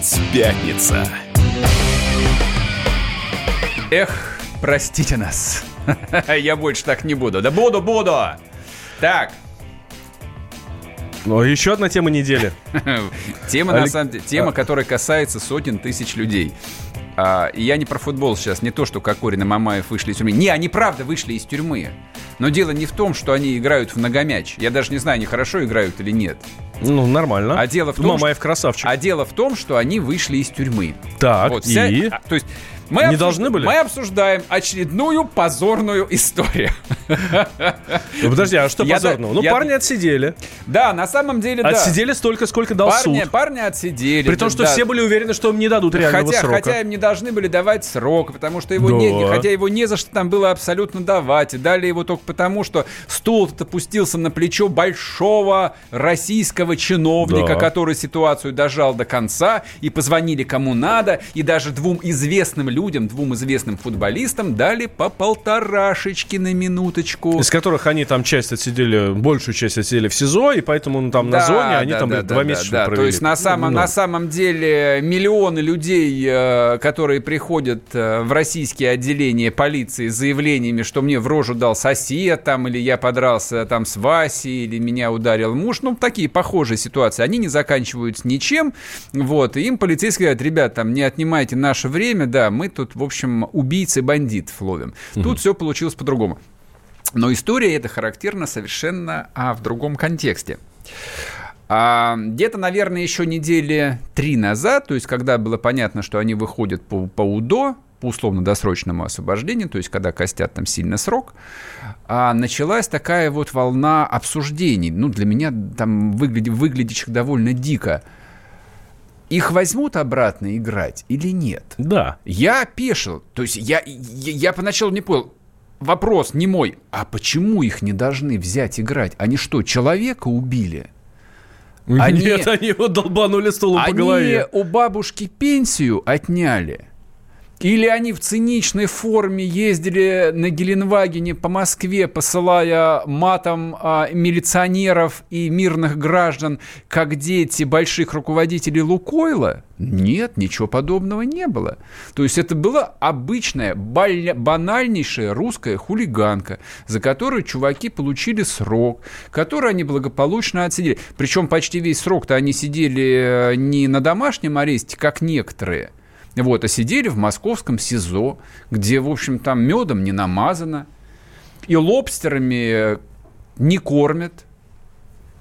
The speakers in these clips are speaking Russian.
Дайс, пятница. Эх, простите нас. Я больше так не буду. Да буду, буду. Так. Ну, еще одна тема недели. Тема, на самом деле, тема, которая касается сотен тысяч людей. А, я не про футбол сейчас, не то, что Кокорин и Мамаев вышли из тюрьмы. Не, они правда вышли из тюрьмы. Но дело не в том, что они играют в многомяч. Я даже не знаю, они хорошо играют или нет. Ну, нормально. А дело в том, Мамаев что, красавчик. А дело в том, что они вышли из тюрьмы. Так, Вот, и? вся- а, то есть мы Не обсуж- должны были? Мы обсуждаем очередную позорную историю. Ну, подожди, а что Я позорного? да- Ну, я- парни отсидели. Да, на самом деле, да. Отсидели столько, сколько дал Парни, суд. парни отсидели. При том, что да. все были уверены, что им не дадут реального Хотя, срока. хотя им не должны были давать срок, потому что его Да. не, хотя его не за что там было абсолютно давать. И дали его только потому, что стул опустился на плечо большого российского чиновника, Да. который ситуацию дожал до конца, и позвонили кому надо, и даже двум известным людям, двум известным футболистам дали по полторашечки на минуточку. Из которых они там часть отсидели, большую часть отсидели в СИЗО, и поэтому ну, там на зоне они там блин, два месяца да. провели. То есть на самом, Ну, на самом деле миллионы людей, э, которые приходят э, в российские отделения полиции с заявлениями, что мне в рожу дал сосед, там, или я подрался там с Васей, или меня ударил муж, ну, такие похожие ситуации, они не заканчиваются ничем, вот, и им полицейские говорят, ребят, там, не отнимайте наше время, да, мы тут, в общем, убийцы бандитов ловим. Тут все получилось по-другому. Но история эта характерна совершенно а, в другом контексте. А, где-то, наверное, еще недели три назад, то есть когда было понятно, что они выходят по, по УДО, по условно-досрочному освобождению, то есть когда костят там сильно срок, а, началась такая вот волна обсуждений, ну, для меня там выглядя, выглядящих довольно дико. Их возьмут обратно играть или нет? Да. Я опешил. То есть я, я, я поначалу не понял. Вопрос не мой. А почему их не должны взять играть? Они что, человека убили? Они- Нет, они его долбанули стулом по Они голове. у бабушки пенсию отняли? Или они в циничной форме ездили на Геленвагене по Москве, посылая матом а, милиционеров и мирных граждан, как дети больших руководителей Лукойла? Нет, ничего подобного не было. То есть это была обычная, банальнейшая русская хулиганка, за которую чуваки получили срок, который они благополучно отсидели. Причем почти весь срок-то они сидели э, не на домашнем аресте, как некоторые, вот, а сидели в московском СИЗО, где, в общем, там медом не намазано, и лобстерами не кормят,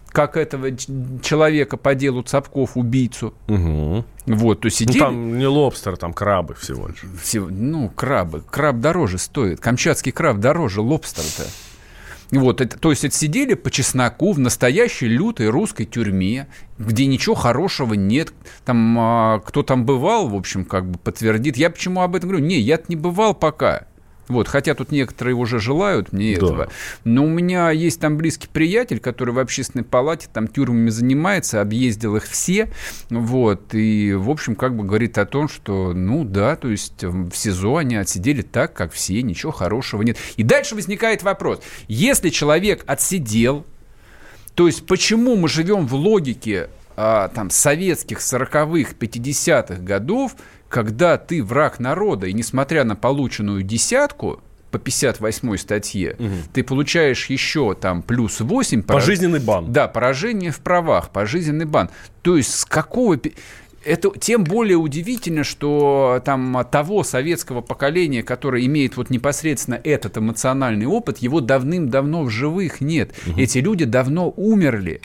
как этого человека по делу Цапков, убийцу. Мгм. Вот, то Ну, сидели... там не лобстер, там крабы всего лишь. Всего- ну, крабы. Краб дороже стоит. Камчатский краб дороже лобстера-то. Вот, это, то есть это сидели по чесноку в настоящей лютой русской тюрьме, где ничего хорошего нет. Там, а, кто там бывал, в общем, как бы подтвердит. Я почему об этом говорю? Не, я не бывал пока. Вот, хотя тут некоторые уже желают мне Да. этого. Но у меня есть там близкий приятель, который в общественной палате там тюрьмами занимается, объездил их все. Вот, и, в общем, как бы говорит о том, что, ну да, то есть в СИЗО они отсидели так, как все, ничего хорошего нет. И дальше возникает вопрос. Если человек отсидел, то есть почему мы живем в логике а, там, советских 40-х, 50-х годов, когда ты враг народа, и несмотря на полученную десятку по 58 статье, ты получаешь еще там плюс 8 Пожизненный бан. да, поражение в правах, пожизненный бан. То есть с какого... Это тем более удивительно, что там того советского поколения, которое имеет вот непосредственно этот эмоциональный опыт, его давным-давно в живых нет. Эти люди давно умерли.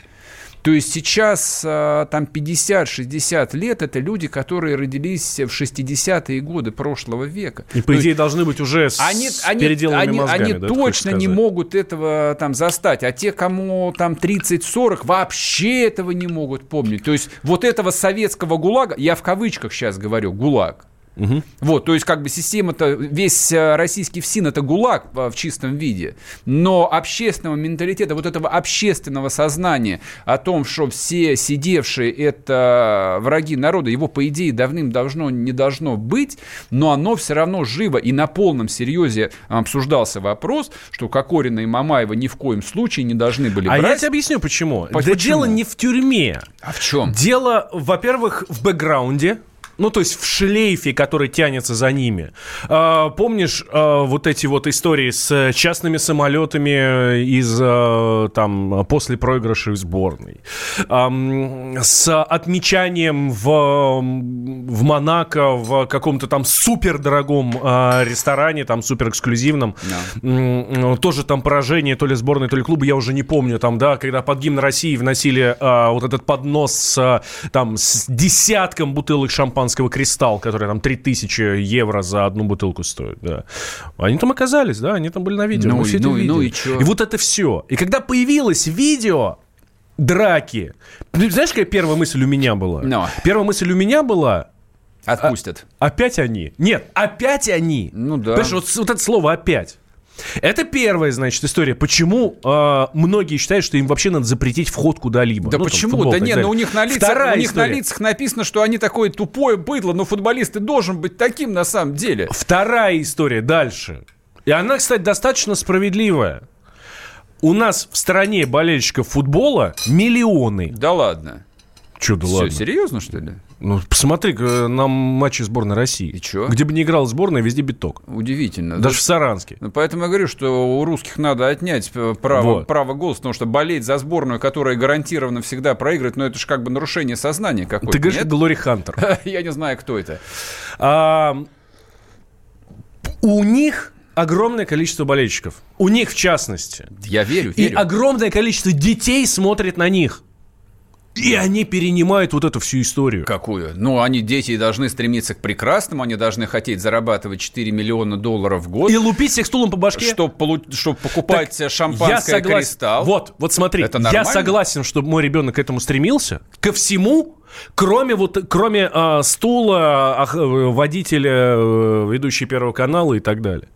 То есть сейчас а, там 50-60 лет это люди, которые родились в 60-е годы прошлого века. И, по есть идее, должны быть уже с они, они, переделанными они, мозгами. они да, точно не могут этого там застать, а те, кому там 30-40, вообще этого не могут помнить. То есть вот этого советского ГУЛАга, я в кавычках сейчас говорю, ГУЛАГ, Угу. Вот, то есть как бы система-то, весь э, российский ФСИН это ГУЛАГ в чистом виде, но общественного менталитета, вот этого общественного сознания о том, что все сидевшие это враги народа, его по идее давным-давно не должно быть, но оно все равно живо и на полном серьезе обсуждался вопрос, что Кокорина и Мамаева ни в коем случае не должны были брать. А я тебе объясню почему. почему? Да дело не в тюрьме. А в чем? Дело, во-первых, в бэкграунде, ну, то есть в шлейфе, который тянется за ними. А, помнишь а, вот эти вот истории с частными самолетами из, а, там, после проигрыша в сборной? А, с отмечанием в, в Монако в каком-то там супердорогом а, ресторане, там супер эксклюзивном. No. Тоже там поражение то ли сборной, то ли клуба, я уже не помню. Там, да, когда под гимн России вносили а, вот этот поднос с, там, с десятком бутылок шампанского шампанского «Кристалл», который там 3000 евро за одну бутылку стоит, да. Они там оказались, да, они там были на видео. Ну, Мы все ну, это ну и что? И вот это все. И когда появилось видео, драки. Знаешь, какая первая мысль у меня была? No. Первая мысль у меня была... Отпустят. А, опять они. Нет, опять они. Ну да. Понимаешь, вот, вот это слово «опять». Это первая, значит, история. Почему э, многие считают, что им вообще надо запретить вход куда-либо? Да ну, почему? Там, да нет, но у них, на лицах, у них на лицах написано, что они такое тупое быдло, но футболисты должен быть таким на самом деле. Вторая история дальше. И она, кстати, достаточно справедливая. У нас в стране болельщиков футбола миллионы. Да ладно. Че, да Все, ладно? серьезно, что ли? Ну, посмотри на матчи сборной России. И что? Где бы не играла сборная, везде биток. Удивительно. Даже да? в Саранске. Ну, поэтому я говорю, что у русских надо отнять э, право, вот. право голоса, потому что болеть за сборную, которая гарантированно всегда проигрывает, ну, это же как бы нарушение сознания какое-то. Ты говоришь, Глори Хантер. я не знаю, кто это. А, у них огромное количество болельщиков. У них, в частности. Я верю, верю. И огромное количество детей смотрит на них. И они перенимают вот эту всю историю. Какую? Ну, они, дети, должны стремиться к прекрасному, они должны хотеть зарабатывать 4 миллиона долларов в год. И лупить всех стулом по башке. Чтобы, полу... чтобы покупать так шампанское я согласен. «Кристалл». Вот, вот смотри, Это я согласен, чтобы мой ребенок к этому стремился. Ко всему, кроме, вот, кроме э, стула, э, водителя, э, ведущий Первого канала и так далее.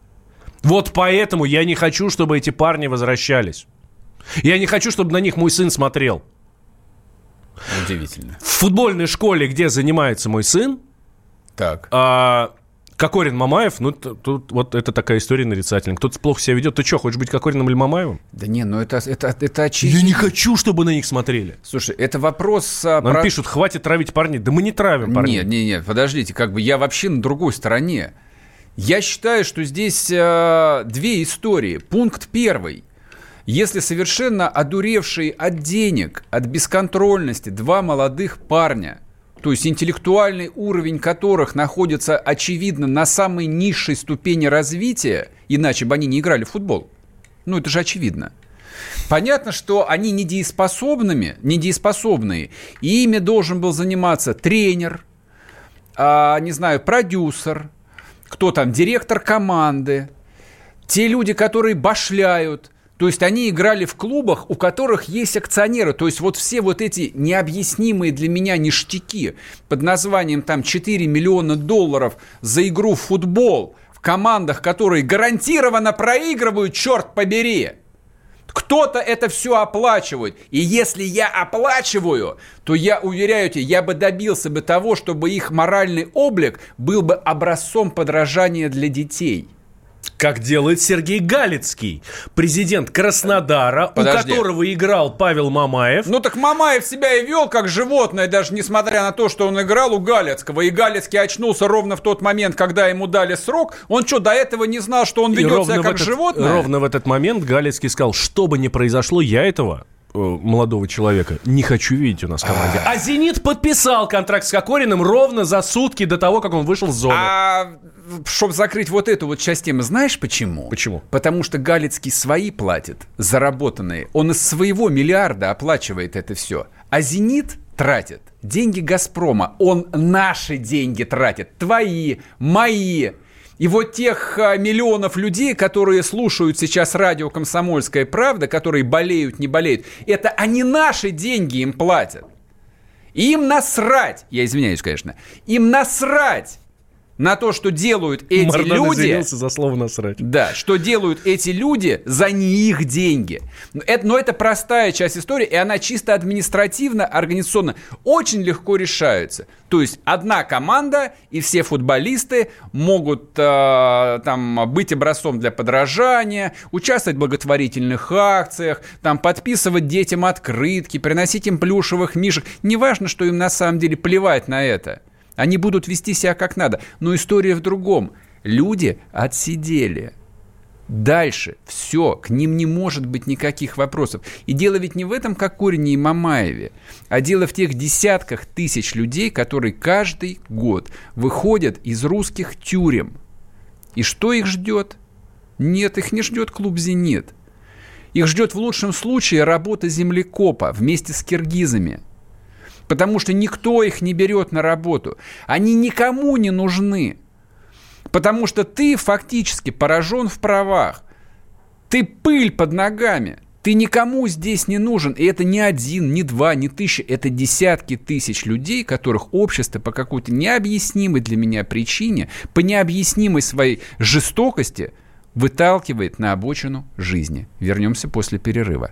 Вот поэтому я не хочу, чтобы эти парни возвращались. Я не хочу, чтобы на них мой сын смотрел. Удивительно. В футбольной школе, где занимается мой сын, так. А, Кокорин Мамаев, ну, тут вот это такая история нарицательная. Кто-то плохо себя ведет. Ты что, хочешь быть Кокориным или Мамаевым? Да не, ну это, это, это очевидно. Я не хочу, чтобы на них смотрели. Слушай, это вопрос... А, Нам про... пишут, хватит травить парней. Да мы не травим парней. Нет, нет, нет, подождите, как бы я вообще на другой стороне. Я считаю, что здесь э, две истории. Пункт первый. Если совершенно одуревшие от денег, от бесконтрольности два молодых парня, то есть интеллектуальный уровень которых находится, очевидно, на самой низшей ступени развития, иначе бы они не играли в футбол. Ну, это же очевидно. Понятно, что они недееспособными, недееспособные, и ими должен был заниматься тренер, а, не знаю, продюсер, кто там, директор команды, те люди, которые башляют – то есть они играли в клубах, у которых есть акционеры. То есть вот все вот эти необъяснимые для меня ништяки под названием там 4 миллиона долларов за игру в футбол в командах, которые гарантированно проигрывают, черт побери. Кто-то это все оплачивает. И если я оплачиваю, то я уверяю тебя, я бы добился бы того, чтобы их моральный облик был бы образцом подражания для детей. Как делает Сергей Галицкий, президент Краснодара, Подожди. у которого играл Павел Мамаев. Ну так Мамаев себя и вел как животное, даже несмотря на то, что он играл у Галицкого. И Галицкий очнулся ровно в тот момент, когда ему дали срок. Он что, до этого не знал, что он ведет себя как этот, животное? Ровно в этот момент Галицкий сказал, что бы ни произошло, я этого молодого человека не хочу видеть у нас в команде. А «Зенит» подписал контракт с Кокориным ровно за сутки до того, как он вышел в зону. А чтобы закрыть вот эту вот часть темы, знаешь почему? Почему? Потому что Галицкий свои платит, заработанные. Он из своего миллиарда оплачивает это все. А «Зенит» тратит деньги «Газпрома». Он наши деньги тратит. Твои, мои. И вот тех а, миллионов людей, которые слушают сейчас радио «Комсомольская правда», которые болеют, не болеют, это они наши деньги им платят. Им насрать, я извиняюсь, конечно, им насрать на то, что делают эти Мардан люди... за слово насрать. Да, что делают эти люди за не их деньги. Это, но это простая часть истории, и она чисто административно, организационно очень легко решается. То есть одна команда и все футболисты могут э, там быть образцом для подражания, участвовать в благотворительных акциях, там подписывать детям открытки, приносить им плюшевых мишек. Неважно, что им на самом деле плевать на это. Они будут вести себя как надо. Но история в другом. Люди отсидели. Дальше все, к ним не может быть никаких вопросов. И дело ведь не в этом Кокорине и Мамаеве, а дело в тех десятках тысяч людей, которые каждый год выходят из русских тюрем. И что их ждет? Нет, их не ждет клуб «Зенит». Их ждет в лучшем случае работа землекопа вместе с киргизами – потому что никто их не берет на работу. Они никому не нужны, потому что ты фактически поражен в правах. Ты пыль под ногами. Ты никому здесь не нужен. И это не один, не два, не тысячи. Это десятки тысяч людей, которых общество по какой-то необъяснимой для меня причине, по необъяснимой своей жестокости выталкивает на обочину жизни. Вернемся после перерыва.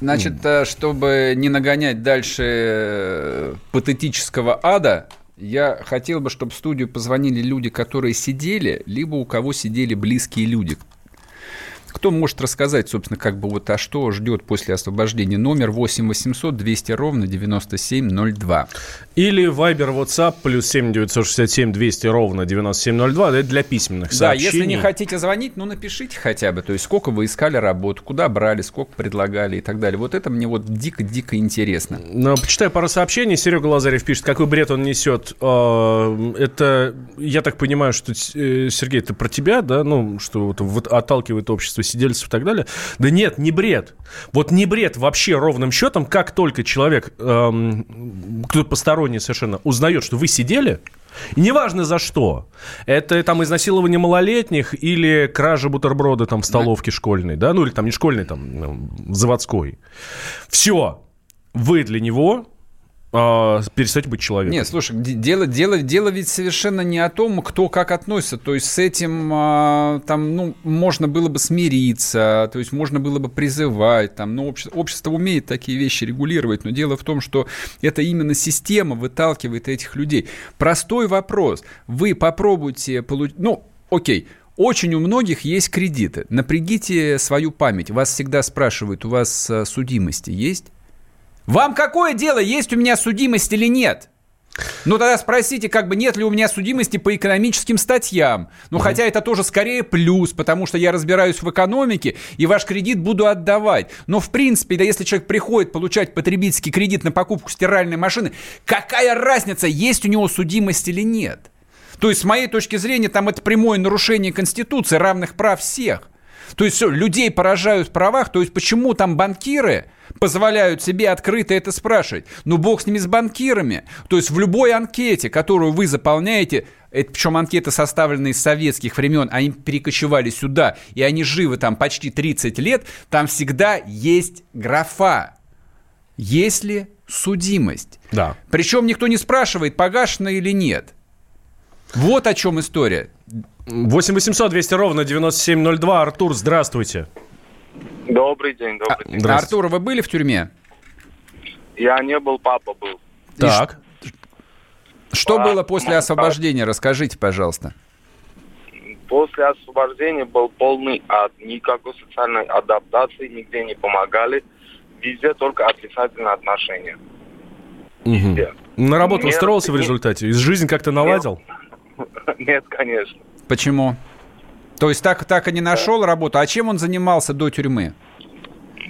Значит, mm. чтобы не нагонять дальше э, патетического ада, я хотел бы, чтобы в студию позвонили люди, которые сидели, либо у кого сидели близкие люди, кто может рассказать, собственно, как бы вот, а что ждет после освобождения? Номер 8 800 200 ровно 9702. Или Viber, WhatsApp, плюс 7 967 200 ровно 9702, это для письменных сообщений. Да, если не хотите звонить, ну, напишите хотя бы, то есть сколько вы искали работу, куда брали, сколько предлагали и так далее. Вот это мне вот дико-дико интересно. Ну, почитаю пару сообщений. Серега Лазарев пишет, какой бред он несет. А, это, я так понимаю, что, э, Сергей, это про тебя, да? Ну, что вот отталкивает общество количество сидельцев и так далее. Да нет, не бред. Вот не бред вообще ровным счетом, как только человек, эм, кто-то посторонний совершенно, узнает, что вы сидели, и неважно за что. Это там изнасилование малолетних или кража бутерброда там в столовке школьной, да, ну или там не школьной, там ну, заводской. Все. Вы для него а, перестать быть человеком. Нет, слушай, дело, дело, дело ведь совершенно не о том, кто как относится. То есть с этим а, там, ну, можно было бы смириться, то есть можно было бы призывать, там, ну, общество, общество умеет такие вещи регулировать, но дело в том, что это именно система выталкивает этих людей. Простой вопрос. Вы попробуйте получить, ну, окей, очень у многих есть кредиты. Напрягите свою память. Вас всегда спрашивают, у вас а, судимости есть? Вам какое дело, есть у меня судимость или нет? Ну тогда спросите, как бы нет ли у меня судимости по экономическим статьям. Ну угу. хотя это тоже скорее плюс, потому что я разбираюсь в экономике и ваш кредит буду отдавать. Но в принципе, да если человек приходит получать потребительский кредит на покупку стиральной машины, какая разница, есть у него судимость или нет? То есть с моей точки зрения там это прямое нарушение Конституции, равных прав всех. То есть все, людей поражают в правах. То есть почему там банкиры позволяют себе открыто это спрашивать? Ну, бог с ними, с банкирами. То есть в любой анкете, которую вы заполняете, это, причем анкеты составлены из советских времен, они перекочевали сюда, и они живы там почти 30 лет, там всегда есть графа. Есть ли судимость? Да. Причем никто не спрашивает, погашена или нет. Вот о чем история. 8 800 200 ровно 9702. Артур, здравствуйте. Добрый день, добрый день. А, Артур, вы были в тюрьме? Я не был, папа был. Так. Что а, было после освобождения? Расскажите, пожалуйста. После освобождения был полный ад. Никакой социальной адаптации, нигде не помогали. Везде только отрицательные отношения. Везде. На работу Нет, устроился в результате? Жизнь как-то наладил? Нет, конечно. Почему? То есть так, так и не нашел работу. А чем он занимался до тюрьмы?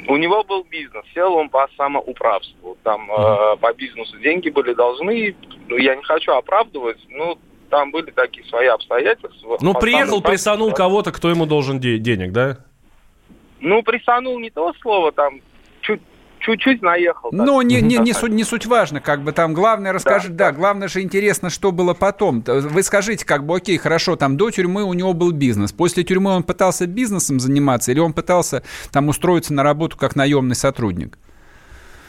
У него был бизнес, сел он по самоуправству. Там э, по бизнесу деньги были должны. Ну, я не хочу оправдывать, но там были такие свои обстоятельства. Ну, По приехал, присанул кого-то, кто ему должен де- денег, да? Ну, присанул не то слово, там чуть-чуть наехал. Ну, не, не, не, суть, не суть важно, как бы там главное расскажи, да, главное же интересно, что было потом. Вы скажите, как бы, окей, хорошо, там до тюрьмы у него был бизнес. После тюрьмы он пытался бизнесом заниматься или он пытался там устроиться на работу как наемный сотрудник?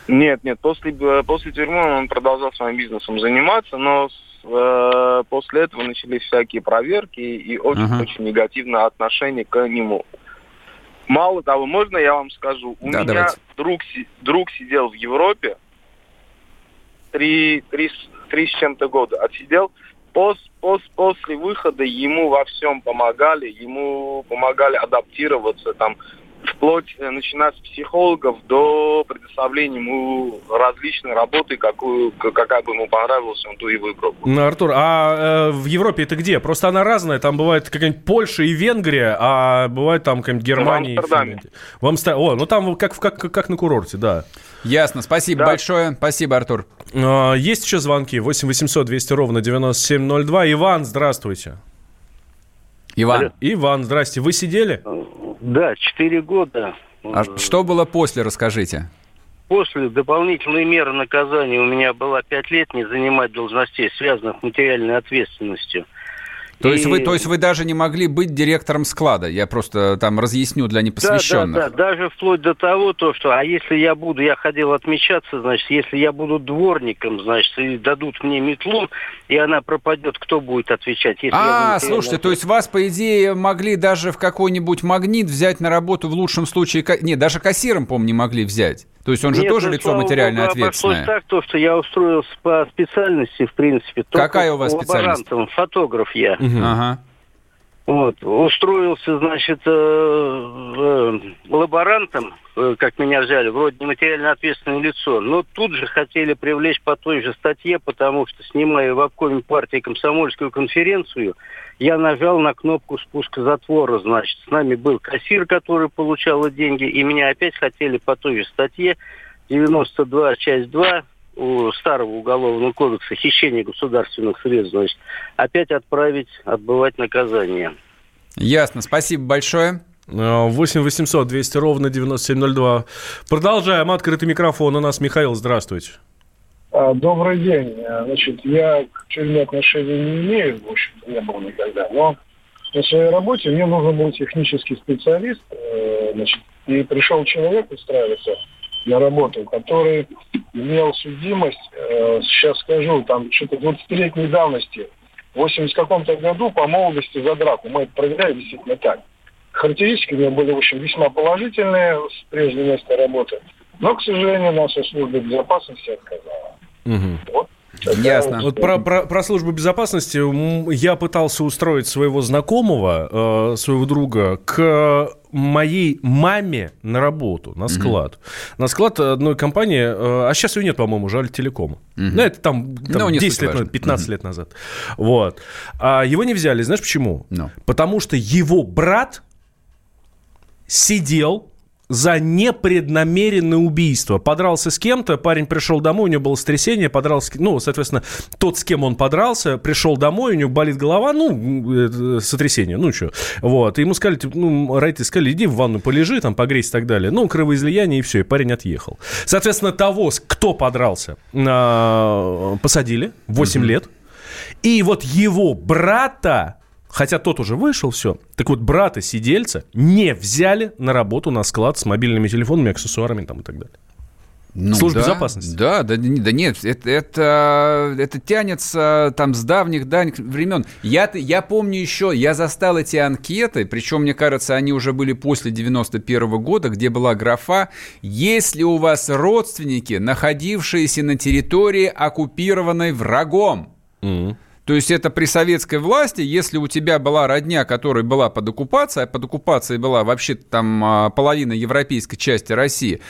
Нет, нет, после, э, после тюрьмы он продолжал своим бизнесом заниматься, но э, после этого начались всякие проверки и очень-очень Ага. негативное отношение к нему. Мало того, можно я вам скажу, у Да, меня давайте. друг, друг сидел в Европе три, три, с- три с чем-то года, отсидел. Пос, пос, после выхода ему во всем помогали, ему помогали адаптироваться, там, вплоть, э, начиная с психологов до предоставления ему различной работы, какую, какая бы ему понравилась, он ту и выбрал. Ну, Артур, а э, в Европе это где? Просто она разная. Там бывает какая-нибудь Польша и Венгрия, а бывает там какая-нибудь Германия. и Амстердаме. Финляндия. В Амстердаме. О, ну там как, как, как на курорте, да. Ясно, спасибо Да. большое. Спасибо, Артур. А, Есть еще звонки? 8 800 200 ровно 9702. Иван, здравствуйте. Иван, Иван, здрасте. Вы сидели? Да, четыре года. а что было после, расскажите. После дополнительной меры наказания у меня была пять лет не занимать должностей, связанных с материальной ответственностью. То есть, И- вы, то есть вы даже не могли быть директором склада? Я просто там разъясню для Да, непосвященных. да, да, даже вплоть до того, то, что, а если я буду, я ходил отмечаться, значит, если я буду дворником, значит, и дадут мне метлу, и она пропадет, кто будет отвечать? Если А, материальную слушайте, то есть вас, по идее, могли даже в какой-нибудь магнит взять на работу в лучшем случае... Не, даже кассиром, по-моему, не могли взять. То есть он же Нет, тоже ну, лицо материально богу, ответственное. так, то, что я устроился по специальности, в принципе. Какая у вас специальность? фотограф я. Ага. Вот, устроился, значит, э, э, лаборантом, э, как меня взяли, вроде нематериально ответственное лицо, но тут же хотели привлечь по той же статье, потому что, снимая в обкоме партии комсомольскую конференцию, я нажал на кнопку спуска затвора, значит, с нами был кассир, который получал деньги, и меня опять хотели по той же статье. 92, часть 2, у старого уголовного кодекса хищение государственных средств, значит, опять отправить отбывать наказание. Ясно, спасибо большое. А, 8 800 200 ровно 9702. Продолжаем. Открытый микрофон. У нас Михаил, здравствуйте. А, Добрый день. А, Значит, я к тюрьме отношения не имею, в общем-то, не было никогда, но на своей работе мне нужен был технический специалист, э, значит, и пришел человек устраиваться на работу, который имел судимость, э, сейчас скажу, там что-то 20-летней давности, в 80 каком-то году по молодости за драку. Мы это проверяли действительно так. Характеристики у него были, в общем, весьма положительные с прежнего места работы. Но, к сожалению, наша служба безопасности отказала. Вот. Такая Ясно. вот про, про, про службу безопасности я пытался устроить своего знакомого, э, своего друга, к моей маме на работу, на склад. На склад одной компании, э, а сейчас ее нет, по-моему, жаль, телекома. Ну, это там, там Ну, не 10 суть лет важно. назад, 15 лет назад. Вот. А его не взяли, знаешь почему? Ну. Потому что его брат сидел за непреднамеренное убийство. Подрался с кем-то, парень пришел домой, у него было стрясение, подрался, ну, соответственно, тот, с кем он подрался, пришел домой, у него болит голова, ну, сотрясение, ну, что, вот, и ему сказали, типа, ну, родители сказали, иди в ванну полежи, там, погрейся и так далее, ну, кровоизлияние, и все, и парень отъехал. Соответственно, того, кто подрался, а, посадили 8 лет, и вот его брата, хотя тот уже вышел, все, так вот брата сидельца не взяли на работу на склад с мобильными телефонами, аксессуарами там и так далее. Ну, Служба да, безопасности. Да, да, да нет, это, это, это тянется там с давних давних времен. Я, я помню еще, я застал эти анкеты, причем, мне кажется, они уже были после 91 года, где была графа «Если у вас родственники, находившиеся на территории, оккупированной врагом». То есть это при советской власти, если у тебя была родня, которая была под оккупацией, а под оккупацией была вообще там а, половина европейской части России,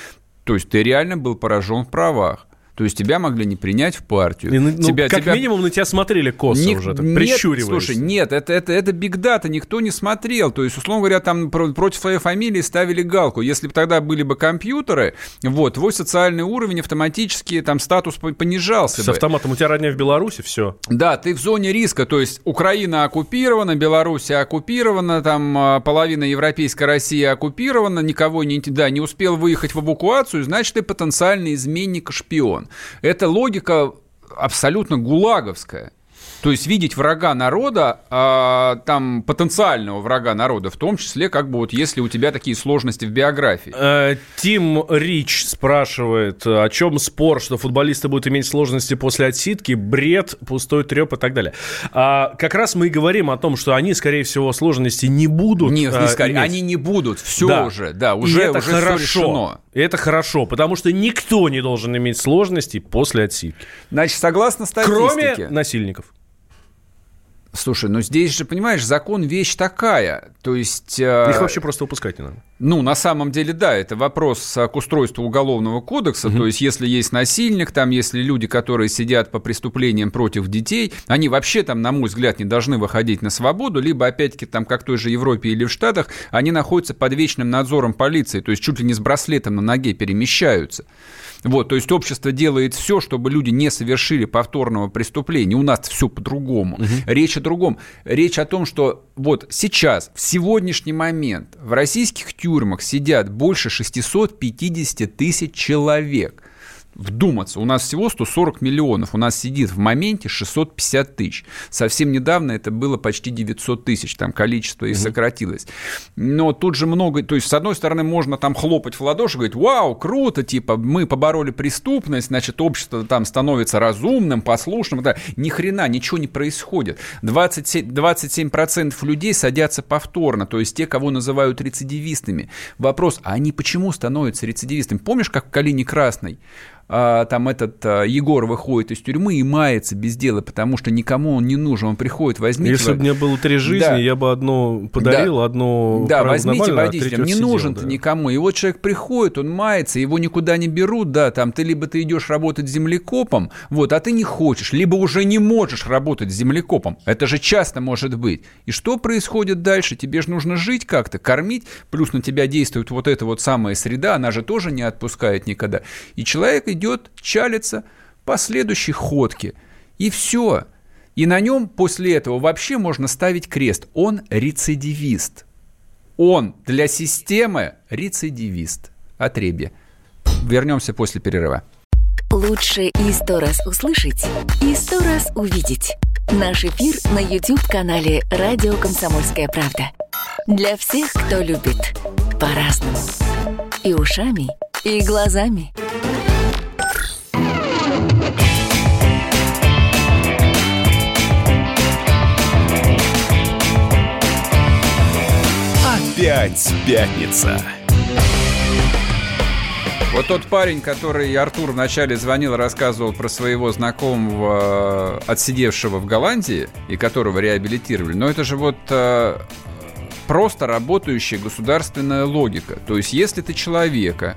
то есть ты реально был поражен в правах. То есть тебя могли не принять в партию. И, ну, тебя, как тебя... минимум на тебя смотрели косо Ник- уже, так, нет, прищуриваясь. Слушай, нет, это, это, это биг дата, никто не смотрел. То есть, условно говоря, там про- против своей фамилии ставили галку. Если бы тогда были бы компьютеры, вот, твой социальный уровень автоматически, там, статус по- понижался С бы. автоматом у тебя родня в Беларуси, все. Да, ты в зоне риска, то есть Украина оккупирована, Белоруссия оккупирована, там а, половина Европейской России оккупирована, никого не, да, не успел выехать в эвакуацию, значит, ты потенциальный изменник и шпион. Это логика абсолютно гулаговская. То есть видеть врага народа, а, там потенциального врага народа, в том числе, как бы вот если у тебя такие сложности в биографии. Э, Тим Рич спрашивает, о чем спор, что футболисты будут иметь сложности после отсидки, бред, пустой треп и так далее. А, как раз мы и говорим о том, что они, скорее всего, сложности не будут Нет, не э, скорее, иметь. они не будут, все Да. уже, да, И уже, это уже хорошо. решено. Это хорошо, потому что никто не должен иметь сложностей после отсидки. Значит, согласно Кроме статистике... насильников. Слушай, ну здесь же, понимаешь, закон вещь такая. То есть... э, Их вообще просто выпускать не надо. Ну, на самом деле, да, это вопрос к устройству уголовного кодекса. То есть, если есть насильник, там, если люди, которые сидят по преступлениям против детей, они вообще там, на мой взгляд, не должны выходить на свободу, либо, опять-таки, там, как в той же Европе или в Штатах, они находятся под вечным надзором полиции, то есть чуть ли не с браслетом на ноге перемещаются. Вот, то есть общество делает все, чтобы люди не совершили повторного преступления. У нас все по-другому. Речь о другом. Речь о том, что вот сейчас, в сегодняшний момент, в российских тюрьмах сидят больше 650 тысяч человек. Вдуматься, у нас всего 140 миллионов, у нас сидит в моменте 650 тысяч. Совсем недавно это было почти 900 тысяч, там количество и сократилось. Но тут же много, то есть с одной стороны можно там хлопать в ладоши, говорить, вау, круто, типа мы побороли преступность, значит общество там становится разумным, послушным, да, ни хрена, ничего не происходит. 27, 27% людей садятся повторно, то есть те, кого называют рецидивистами. Вопрос, а они почему становятся рецидивистами? Помнишь, как в «Калине Красной» а, там этот а, Егор выходит из тюрьмы и мается без дела, потому что никому он не нужен. Он приходит, возьмите... Если бы во- мне было три жизни, Да. я бы одну подарил, Да. одну Да, возьмите Навального, а не нужен ты да. никому. И вот человек приходит, он мается, его никуда не берут, да, там ты либо ты идешь работать землекопом, вот, а ты не хочешь, либо уже не можешь работать землекопом. Это же часто может быть. И что происходит дальше? Тебе же нужно жить как-то, кормить, плюс на тебя действует вот эта вот самая среда, она же тоже не отпускает никогда. И человек идет, чалится по следующей ходке. И все. И на нем после этого вообще можно ставить крест. Он рецидивист. Он для системы рецидивист. Отребье. Вернемся после перерыва. Лучше и сто раз услышать, и сто раз увидеть. Наш эфир на YouTube-канале «Радио Комсомольская правда». Для всех, кто любит по-разному. И ушами, и глазами. Опять пятница. Вот тот парень, который Артур вначале звонил, рассказывал про своего знакомого, э, отсидевшего в Голландии, и которого реабилитировали, но это же вот э, просто работающая государственная логика. То есть, если ты человека,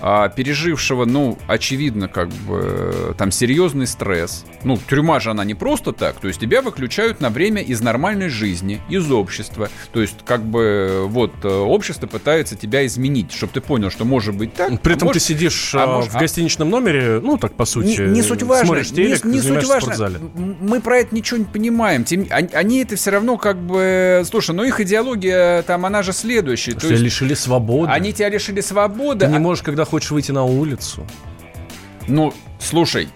а, пережившего, ну, очевидно, как бы, э, там, серьезный стресс. Ну, тюрьма же она не просто так. То есть тебя выключают на время из нормальной жизни, из общества. То есть, как бы, вот, э, общество пытается тебя изменить, чтобы ты понял, что может быть так. При а этом может- ты сидишь а а, может- в а- гостиничном номере, ну, так, по сути, не, не суть важно. смотришь Не, телек, не суть занимаешься в важно. спортзале. Мы про это ничего не понимаем. Тем- они, они это все равно как бы... Слушай, ну их идеология там, она же следующая. То Тебя есть лишили свободы. они тебя лишили свободы. Ты не а- можешь, когда хочешь выйти на улицу. Ну, слушай,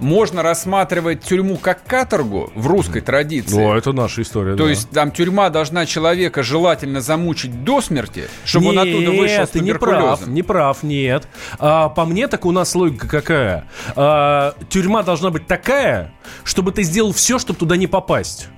можно рассматривать тюрьму как каторгу в русской традиции. Ну, это наша история, То да. есть там тюрьма должна человека желательно замучить до смерти, чтобы он оттуда вышел с ты не прав, не прав, нет. А, по мне, так у нас логика какая? А, тюрьма должна быть такая, чтобы ты сделал все, чтобы туда не попасть.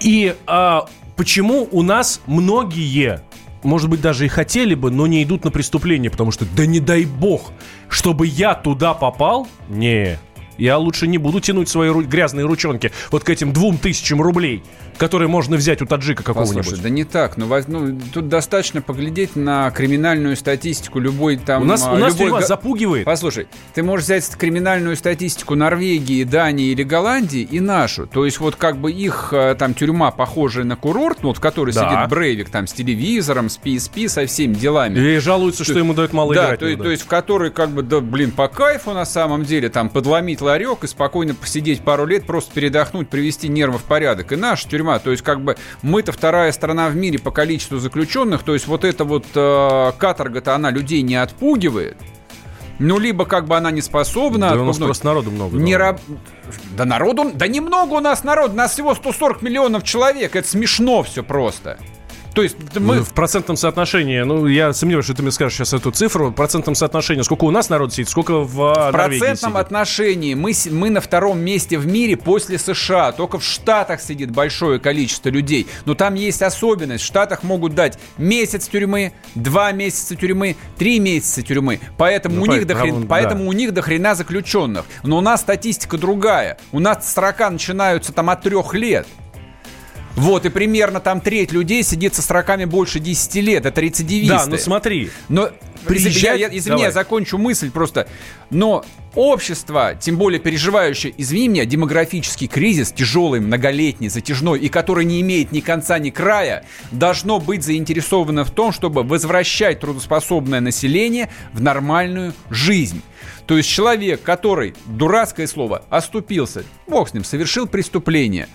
И а, почему у нас многие, может быть, даже и хотели бы, но не идут на преступление, потому что, да не дай бог, чтобы я туда попал, не, Я лучше не буду тянуть свои ру- грязные ручонки вот к этим двум тысячам рублей, которые можно взять у таджика какого-нибудь. Послушай, да не так. Ну, ну, тут достаточно поглядеть на криминальную статистику любой там... у нас, а, у нас любой тюрьма запугивает. Послушай, ты можешь взять криминальную статистику Норвегии, Дании или Голландии и нашу. То есть вот как бы их э, там тюрьма похожая на курорт, ну, вот в которой Да. сидит Брейвик там с телевизором, с PSP, со всеми делами. И жалуются, что ему дают мало да, играть. то, надо. то есть в которой как бы, да, блин, по кайфу на самом деле, там, подломить ларек и спокойно посидеть пару лет, просто передохнуть, привести нервы в порядок. И наша тюрьма, то есть как бы мы-то вторая страна в мире по количеству заключенных, то есть вот эта вот э, каторга-то она людей не отпугивает. Ну, либо как бы она не способна Да у нас просто народу много. Не раб- Да народу... Да немного у нас народ, нас всего 140 миллионов человек. Это смешно все просто. То есть мы... Ну, В процентном соотношении, ну, я сомневаюсь, что ты мне скажешь сейчас эту цифру, в процентном соотношении, сколько у нас народ сидит, сколько в, а, В Норвегии процентном сидит. отношении мы, мы на втором месте в мире после США. Только в Штатах сидит большое количество людей. Но там есть особенность. В Штатах могут дать месяц тюрьмы, два месяца тюрьмы, три месяца тюрьмы. Поэтому, Ну, у, них по- до хрен- правда, да. поэтому у них до хрена заключенных. Но у нас статистика другая. У нас срока начинаются там от трех лет. Вот, и примерно там треть людей сидит со сроками больше 10 лет. Это рецидивисты. Да, ну смотри. Но Приезжать- я- извини, Давай. я закончу мысль просто. Но общество, тем более переживающее, извини меня, демографический кризис, тяжелый, многолетний, затяжной, и который не имеет ни конца, ни края, должно быть заинтересовано в том, чтобы возвращать трудоспособное население в нормальную жизнь. То есть человек, который, дурацкое слово, оступился, бог с ним, совершил преступление,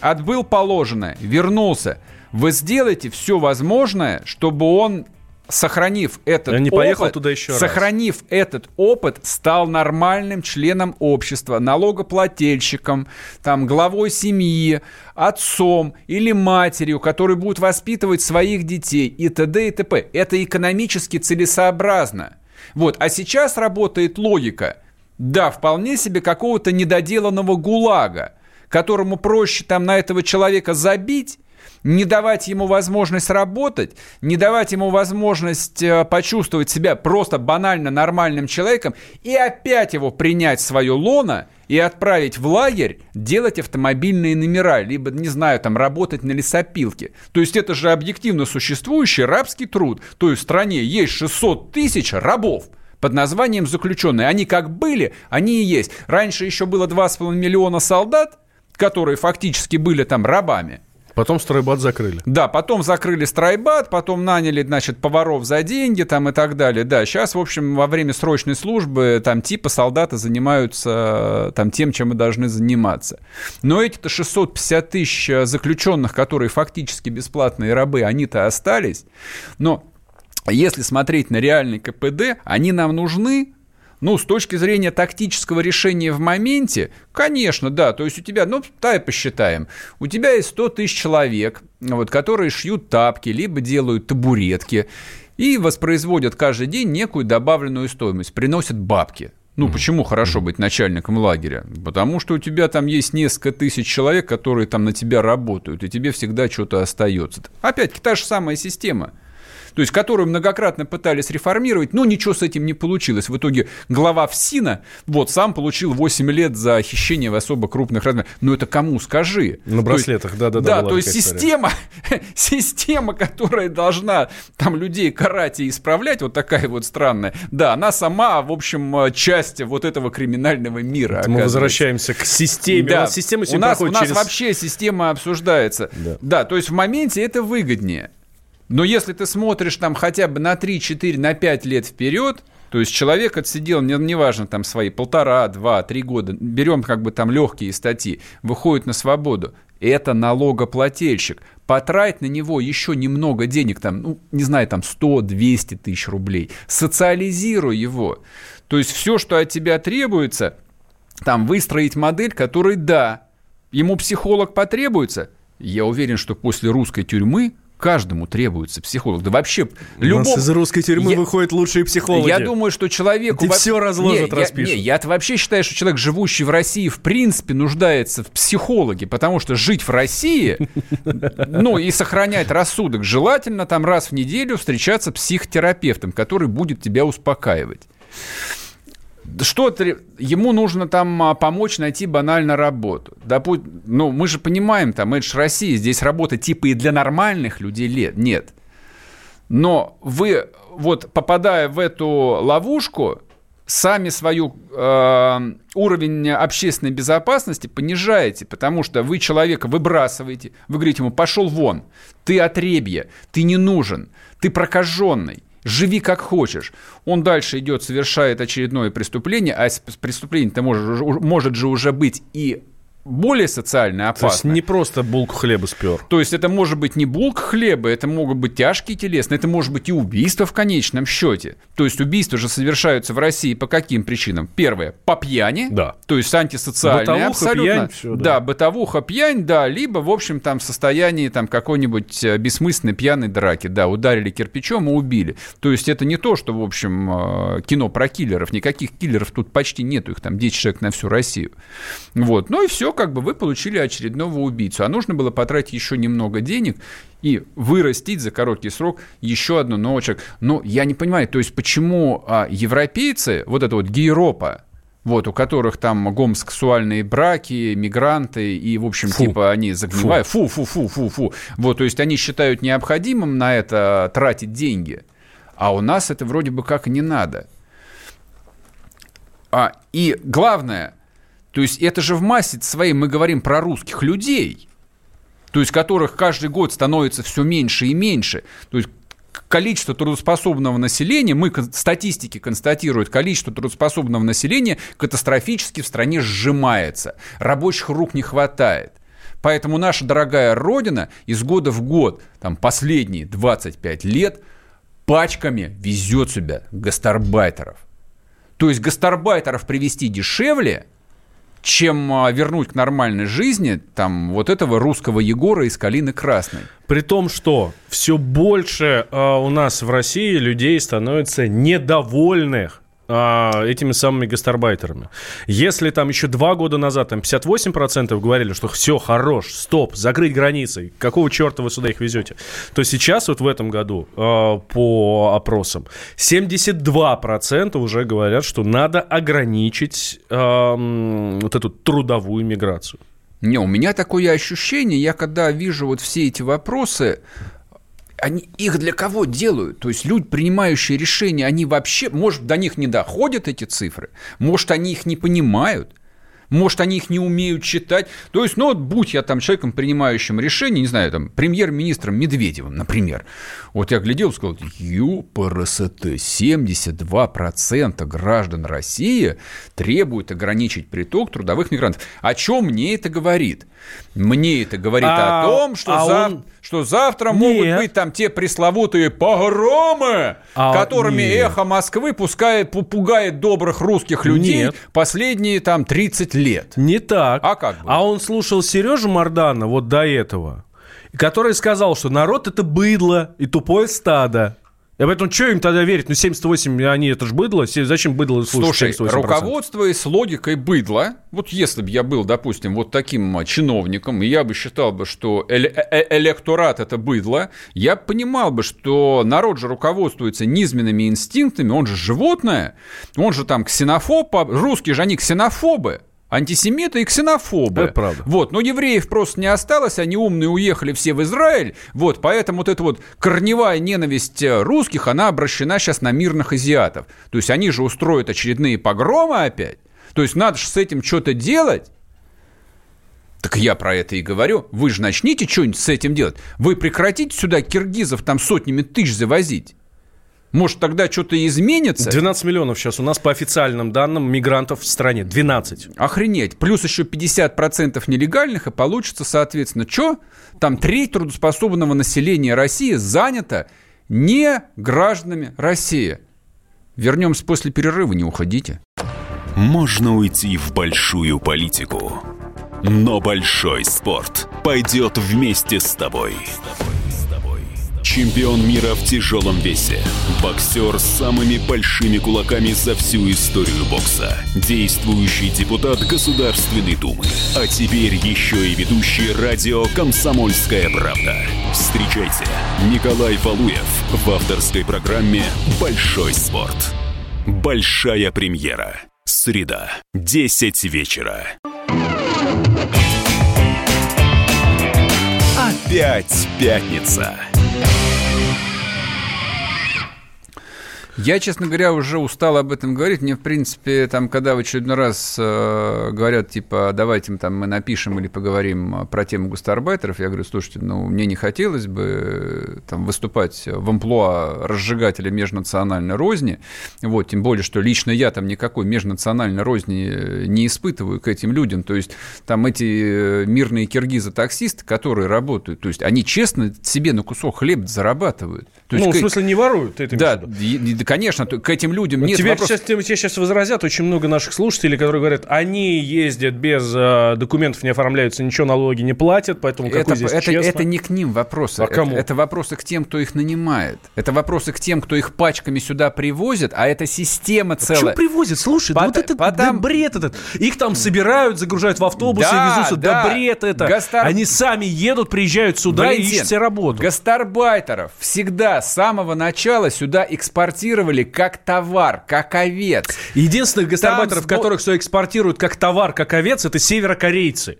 отбыл положенное, вернулся. Вы сделаете все возможное, чтобы он сохранив этот Я не опыт, поехал туда еще раз. сохранив этот опыт, стал нормальным членом общества, налогоплательщиком, там, главой семьи, отцом или матерью, который будет воспитывать своих детей и т.д. и т.п. Это экономически целесообразно. Вот. А сейчас работает логика, да, вполне себе какого-то недоделанного гулага, которому проще там на этого человека забить, не давать ему возможность работать, не давать ему возможность э, почувствовать себя просто банально нормальным человеком и опять его принять в свое лоно и отправить в лагерь делать автомобильные номера, либо, не знаю, там работать на лесопилке. То есть это же объективно существующий рабский труд. То есть в стране есть 600 тысяч рабов под названием заключенные. Они как были, они и есть. Раньше еще было 2,5 миллиона солдат, которые фактически были там рабами. Потом стройбат закрыли. Да, потом закрыли стройбат, потом наняли, значит, поваров за деньги там и так далее. Да, сейчас, в общем, во время срочной службы там типа солдаты занимаются э, там тем, чем и должны заниматься. Но эти-то 650 тысяч э, заключенных, которые фактически бесплатные рабы, они-то остались. Но если смотреть на реальный КПД, они нам нужны, ну, с точки зрения тактического решения в моменте, конечно, да. То есть у тебя, ну, давай посчитаем. У тебя есть 100 тысяч человек, вот, которые шьют тапки, либо делают табуретки и воспроизводят каждый день некую добавленную стоимость, приносят бабки. Ну, почему хорошо быть начальником лагеря? Потому что у тебя там есть несколько тысяч человек, которые там на тебя работают, и тебе всегда что-то остается. Опять-таки, та же самая система то есть которую многократно пытались реформировать, но ничего с этим не получилось. В итоге глава ФСИНа вот, сам получил 8 лет за хищение в особо крупных размерах. Ну это кому скажи? На браслетах, да-да-да, Да, то есть система, система, которая должна там людей карать и исправлять, вот такая вот странная, да, она сама, в общем, часть вот этого криминального мира. Мы возвращаемся к системе. Да. У нас система у нас, у нас через... вообще система обсуждается. Да. то есть в моменте это выгоднее. Но если ты смотришь там хотя бы на 3, 4, на 5 лет вперед, то есть человек отсидел, не- неважно, там свои полтора, два, три года, берем как бы там легкие статьи, выходит на свободу, это налогоплательщик. Потратить на него еще немного денег, там, ну, не знаю, там 100-200 тысяч рублей. Социализируй его. То есть все, что от тебя требуется, там выстроить модель, которой, да, ему психолог потребуется. Я уверен, что после русской тюрьмы каждому требуется психолог. Да вообще, У нас любому... из русской тюрьмы Я- выходят лучшие психологи. Я думаю, что человеку... Ты во- всё разложат, Не, я- распишут. Не, я вообще считаю, что человек, живущий в России, в принципе, нуждается в психологе, потому что жить в России, ну, и сохранять рассудок, желательно там раз в неделю встречаться с психотерапевтом, который будет тебя успокаивать. Что ему нужно там а, помочь найти банально работу. Допу... Ну, мы же понимаем, там, это же Россия, здесь работа типа и для нормальных людей лет. Нет. Но вы, вот попадая в эту ловушку, сами свою э, уровень общественной безопасности понижаете, потому что вы человека выбрасываете, вы говорите ему, пошел вон, ты отребье, ты не нужен, ты прокаженный живи как хочешь. Он дальше идет, совершает очередное преступление, а преступление-то может, может же уже быть и более социально опасно. То есть не просто булку хлеба спер. То есть это может быть не булка хлеба, это могут быть тяжкие телесные, это может быть и убийство в конечном счете. То есть убийства же совершаются в России по каким причинам? Первое, по пьяни, да. то есть антисоциальные бытовуха, абсолютно. Пьянь, все, да. да, бытовуха, пьянь, да, либо, в общем, там в состоянии там какой-нибудь э, бессмысленной пьяной драки, да, ударили кирпичом и убили. То есть это не то, что, в общем, э, кино про киллеров, никаких киллеров тут почти нету, их там 10 человек на всю Россию. Вот, ну и все, как бы вы получили очередного убийцу. А нужно было потратить еще немного денег и вырастить за короткий срок еще одну нового человека. Но я не понимаю, то есть почему а, европейцы, вот это вот гейропа, вот, у которых там гомосексуальные браки, мигранты, и, в общем, фу. типа они загнивают. Фу. фу, фу, фу, фу, фу. Вот, то есть они считают необходимым на это тратить деньги, а у нас это вроде бы как не надо. А, и главное, то есть это же в массе своей мы говорим про русских людей, то есть которых каждый год становится все меньше и меньше. То есть количество трудоспособного населения, мы статистики констатируют, количество трудоспособного населения катастрофически в стране сжимается. Рабочих рук не хватает. Поэтому наша дорогая Родина из года в год, там последние 25 лет, пачками везет себя гастарбайтеров. То есть гастарбайтеров привести дешевле – чем а, вернуть к нормальной жизни там вот этого русского Егора из Калины Красной. При том, что все больше э, у нас в России людей становится недовольных а, этими самыми гастарбайтерами. Если там еще два года назад там 58% говорили, что все, хорош, стоп, закрыть границы, какого черта вы сюда их везете, то сейчас вот в этом году а, по опросам 72% уже говорят, что надо ограничить а, вот эту трудовую миграцию. Не, у меня такое ощущение, я когда вижу вот все эти вопросы, они их для кого делают? То есть люди, принимающие решения, они вообще, может, до них не доходят эти цифры, может, они их не понимают, может, они их не умеют читать. То есть, ну вот будь я там человеком, принимающим решение, не знаю, там, премьер-министром Медведевым, например. Вот я глядел и сказал, ЮПРСТ, 72% граждан России требуют ограничить приток трудовых мигрантов. О чем мне это говорит? Мне это говорит а, о том, что, а зав... он... что завтра нет. могут быть там те пресловутые погромы, а, которыми нет. эхо Москвы пускает, пугает добрых русских людей нет. последние там 30 лет. Не так. А как? Бы? А он слушал Сережу Мардана вот до этого, который сказал, что народ это быдло и тупое стадо. И поэтому что им тогда верить? Ну, 78, они это же быдло. Зачем быдло слушать Слушай, 78%? руководствуясь логикой быдла, вот если бы я был, допустим, вот таким а, чиновником, и я бы считал бы, что э -э электорат – это быдло, я понимал бы, что народ же руководствуется низменными инстинктами, он же животное, он же там ксенофоб, русские же они ксенофобы. Антисемиты и ксенофобы. Это правда. Вот, но евреев просто не осталось, они умные уехали все в Израиль, вот, поэтому вот эта вот корневая ненависть э, русских, она обращена сейчас на мирных азиатов. То есть они же устроят очередные погромы опять. То есть надо же с этим что-то делать. Так я про это и говорю. Вы же начните что-нибудь с этим делать. Вы прекратите сюда киргизов там сотнями тысяч завозить. Может, тогда что-то изменится? 12 миллионов сейчас у нас по официальным данным мигрантов в стране. 12. Охренеть. Плюс еще 50% нелегальных, и получится, соответственно, что? Там треть трудоспособного населения России занято не гражданами России. Вернемся после перерыва, не уходите. Можно уйти в большую политику, но большой спорт пойдет вместе с тобой. С тобой. Чемпион мира в тяжелом весе. Боксер с самыми большими кулаками за всю историю бокса. Действующий депутат Государственной Думы. А теперь еще и ведущий радио «Комсомольская правда». Встречайте, Николай Валуев в авторской программе «Большой спорт». Большая премьера. среда, 10 вечера. Опять пятница. Я, честно говоря, уже устал об этом говорить. Мне, в принципе, там, когда в очередной раз э, говорят, типа, давайте там, мы напишем или поговорим про тему гастарбайтеров, я говорю, слушайте, ну, мне не хотелось бы там, выступать в амплуа разжигателя межнациональной розни, вот, тем более, что лично я там никакой межнациональной розни не испытываю к этим людям. То есть, там эти мирные киргизы-таксисты, которые работают, то есть, они честно себе на кусок хлеб зарабатывают. То есть, ну, в смысле, не воруют, ты это Да, конечно, к этим людям нет тебе вопросов. Сейчас, тебе сейчас возразят очень много наших слушателей, которые говорят, они ездят без э, документов, не оформляются, ничего налоги не платят, поэтому какой это, здесь это, честно? это не к ним вопросы. А кому? Это, это вопросы к тем, кто их нанимает. Это вопросы к тем, кто их пачками сюда привозит, а это система целая. Почему привозят? Слушай, да Пот- вот это потом- да бред этот. Их там собирают, загружают в автобусы Да, и везутся. Да, да. бред это. Гастар- Они сами едут, приезжают сюда и Валентин, ищут себе работу. Гастарбайтеров всегда с самого начала сюда экспортировали как товар, как овец. Единственных гастарбайтеров, сбо- которых сюда экспортируют как товар, как овец, это северокорейцы.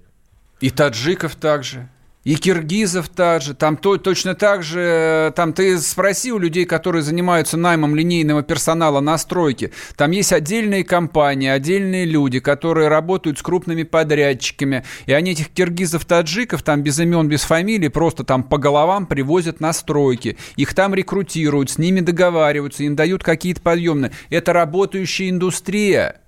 И таджиков также. И киргизов также, там то, точно так же, там ты спроси у людей, которые занимаются наймом линейного персонала на стройке, там есть отдельные компании, отдельные люди, которые работают с крупными подрядчиками, и они этих киргизов-таджиков там без имен, без фамилий просто там по головам привозят на стройки, их там рекрутируют, с ними договариваются, им дают какие-то подъемные. Это работающая индустрия.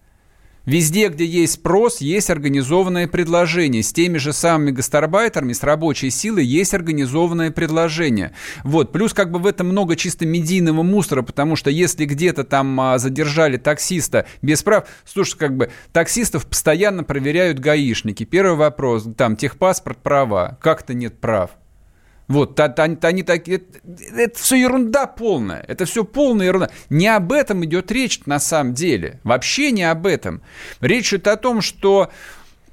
Везде, где есть спрос, есть организованное предложение. С теми же самыми гастарбайтерами, с рабочей силой есть организованное предложение. Вот. Плюс как бы в этом много чисто медийного мусора, потому что если где-то там а, задержали таксиста без прав, слушай, как бы таксистов постоянно проверяют гаишники. Первый вопрос, там, техпаспорт, права. Как-то нет прав. Вот, та- они такие, это, все ерунда полная, это все полная ерунда. Не об этом идет речь на самом деле, вообще не об этом. Речь идет о том, что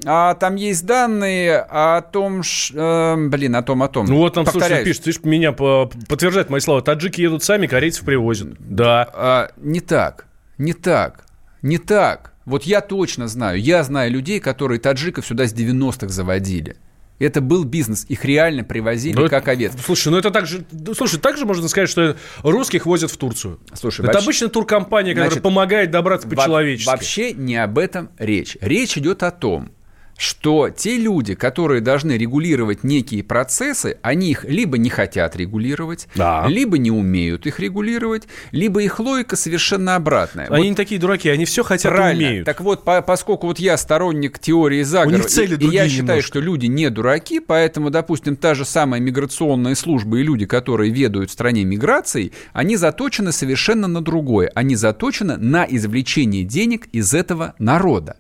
а, там есть данные о том, ш- э, блин, о том, о том. Ну вот там, слушай, Повторяюсь. пишет, видишь, меня по- подтверждает мои слова. Таджики едут сами, корейцев привозят. Да. А, не так, не так, не так. Вот я точно знаю, я знаю людей, которые таджиков сюда с 90-х заводили. Это был бизнес, их реально привозили Ну, как овец. Слушай, ну это так же, ну, слушай, так же можно сказать, что русских возят в Турцию. Слушай, это вообще- обычная туркомпания, которая Значит, помогает добраться по-человечески. Вообще не об этом речь. Речь идет о том, что те люди, которые должны регулировать некие процессы, они их либо не хотят регулировать, Да. либо не умеют их регулировать, либо их логика совершенно обратная. Они Вот не такие дураки, они все хотят и Правильно. умеют. Так вот, по- поскольку вот я сторонник теории заговора, цели и- и, я считаю, немножко. что люди не дураки, поэтому, допустим, та же самая миграционная служба и люди, которые ведают в стране миграцией, они заточены совершенно на другое. Они заточены на извлечение денег из этого народа.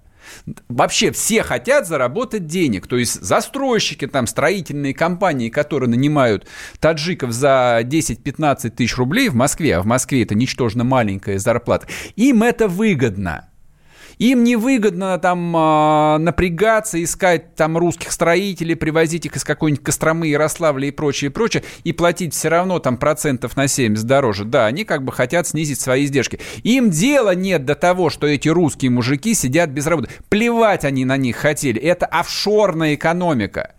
Вообще все хотят заработать денег. То есть застройщики, там, строительные компании, которые нанимают таджиков за 10-15 тысяч рублей в Москве, а в Москве это ничтожно маленькая зарплата, им это выгодно. Им невыгодно там а, напрягаться, искать там русских строителей, привозить их из какой-нибудь Костромы, Ярославля и прочее, прочее, и платить все равно там процентов на 70 дороже. Да, они как бы хотят снизить свои издержки. Им дела нет до того, что эти русские мужики сидят без работы. Плевать они на них хотели. Это офшорная экономика.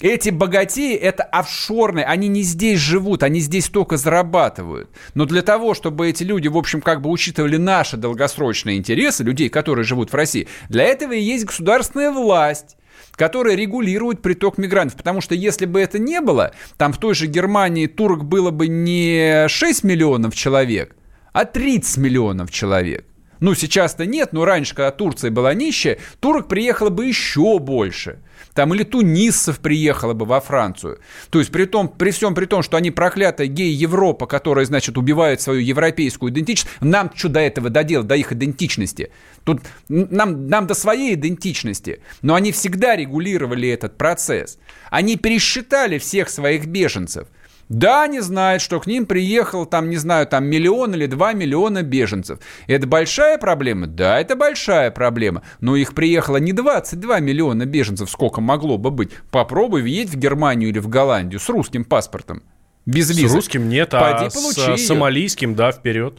Эти богатеи – это офшорные, они не здесь живут, они здесь только зарабатывают. Но для того, чтобы эти люди, в общем, как бы учитывали наши долгосрочные интересы, людей, которые живут в России, для этого и есть государственная власть которая регулирует приток мигрантов. Потому что если бы это не было, там в той же Германии турок было бы не 6 миллионов человек, а 30 миллионов человек. Ну, сейчас-то нет, но раньше, когда Турция была нищая, турок приехало бы еще больше. Там или тунисцев приехало бы во Францию. То есть при, том, при всем при том, что они проклятая гей-Европа, которая, значит, убивает свою европейскую идентичность, нам что до этого доделать, до их идентичности? Тут нам, нам до своей идентичности. Но они всегда регулировали этот процесс. Они пересчитали всех своих беженцев. Да, они знают, что к ним приехал, там, не знаю, там миллион или два миллиона беженцев. Это большая проблема? Да, это большая проблема. Но их приехало не 22 миллиона беженцев, сколько могло бы быть. Попробуй въедь в Германию или в Голландию с русским паспортом. Без визы. С русским нет, а получи с её. сомалийским, да, вперед.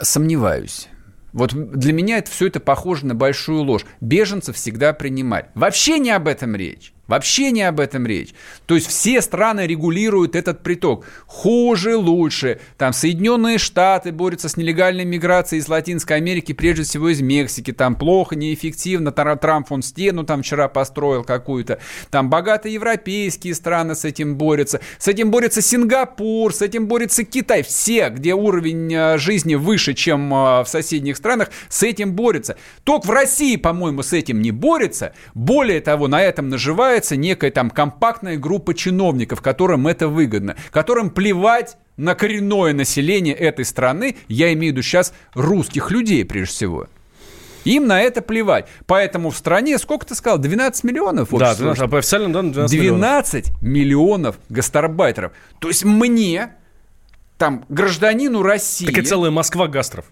Сомневаюсь. Вот для меня это все это похоже на большую ложь. Беженцев всегда принимать. Вообще не об этом речь. Вообще не об этом речь. То есть все страны регулируют этот приток. Хуже, лучше. Там Соединенные Штаты борются с нелегальной миграцией из Латинской Америки, прежде всего из Мексики. Там плохо, неэффективно. Трамп он стену там вчера построил какую-то. Там богатые европейские страны с этим борются. С этим борется Сингапур, с этим борется Китай. Все, где уровень э, жизни выше, чем э, в соседних странах, с этим борются. Только в России, по-моему, с этим не борется. Более того, на этом наживают собирается некая там компактная группа чиновников, которым это выгодно, которым плевать на коренное население этой страны, я имею в виду сейчас русских людей прежде всего. Им на это плевать. Поэтому в стране, сколько ты сказал, 12 миллионов? Да, 12, а по официальным данным 12, 12 миллионов. миллионов гастарбайтеров. То есть мне, там, гражданину России... Так и целая Москва гастров.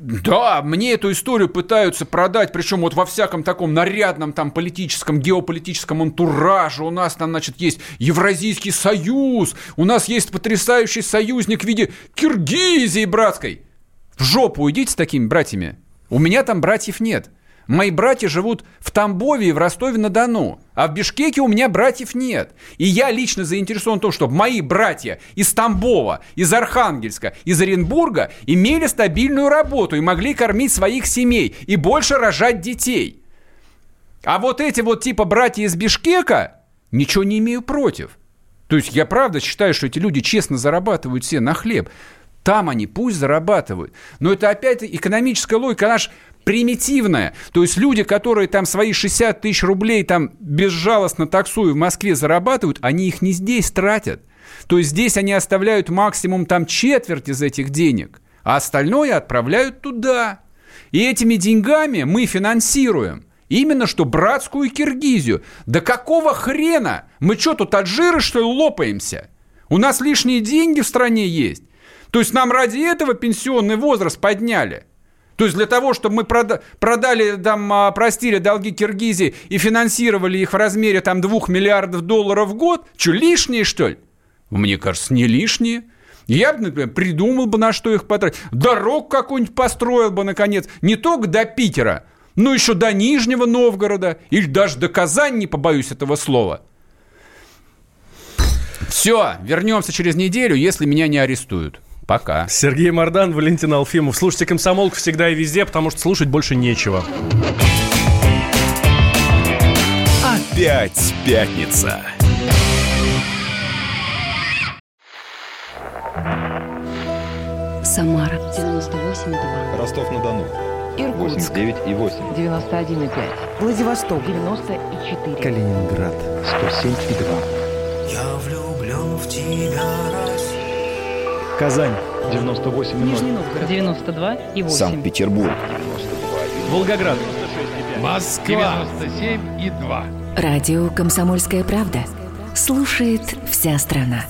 Да, мне эту историю пытаются продать, причем вот во всяком таком нарядном там политическом, геополитическом антураже. У нас там, значит, есть Евразийский союз, у нас есть потрясающий союзник в виде Киргизии братской. В жопу уйдите с такими братьями. У меня там братьев нет. Мои братья живут в Тамбове и в Ростове-на-Дону. А в Бишкеке у меня братьев нет. И я лично заинтересован в том, чтобы мои братья из Тамбова, из Архангельска, из Оренбурга имели стабильную работу и могли кормить своих семей и больше рожать детей. А вот эти вот типа братья из Бишкека, ничего не имею против. То есть я правда считаю, что эти люди честно зарабатывают все на хлеб. Там они пусть зарабатывают. Но это опять экономическая логика. Она же примитивная. То есть люди, которые там свои 60 тысяч рублей там безжалостно таксуя в Москве зарабатывают, они их не здесь тратят. То есть здесь они оставляют максимум там четверть из этих денег, а остальное отправляют туда. И этими деньгами мы финансируем именно что братскую Киргизию. Да какого хрена? Мы что, тут от жира, что ли, лопаемся? У нас лишние деньги в стране есть. То есть нам ради этого пенсионный возраст подняли. То есть для того, чтобы мы прода- продали, там, а, простили долги Киргизии и финансировали их в размере там 2 миллиардов долларов в год, что, лишние, что ли? Мне кажется, не лишние. Я бы, например, придумал бы, на что их потратить. Дорог какую-нибудь построил бы, наконец. Не только до Питера, но еще до Нижнего Новгорода. Или даже до Казани, не побоюсь этого слова. Все, вернемся через неделю, если меня не арестуют. Пока. Сергей Мордан, Валентин Алфимов. Слушайте «Комсомолку» всегда и везде, потому что слушать больше нечего. Опять пятница. Самара 98,2. Ростов-на-Дону. Иркутск 89,8. 91,5. Владивосток 94. Калининград. 107,2. Я влюблен в тебя, Казань. 98,0. Нижний Новгород 92 и 8. Санкт-Петербург. Волгоград. Москва. 97 и 2. Радио «Комсомольская правда». Слушает вся страна.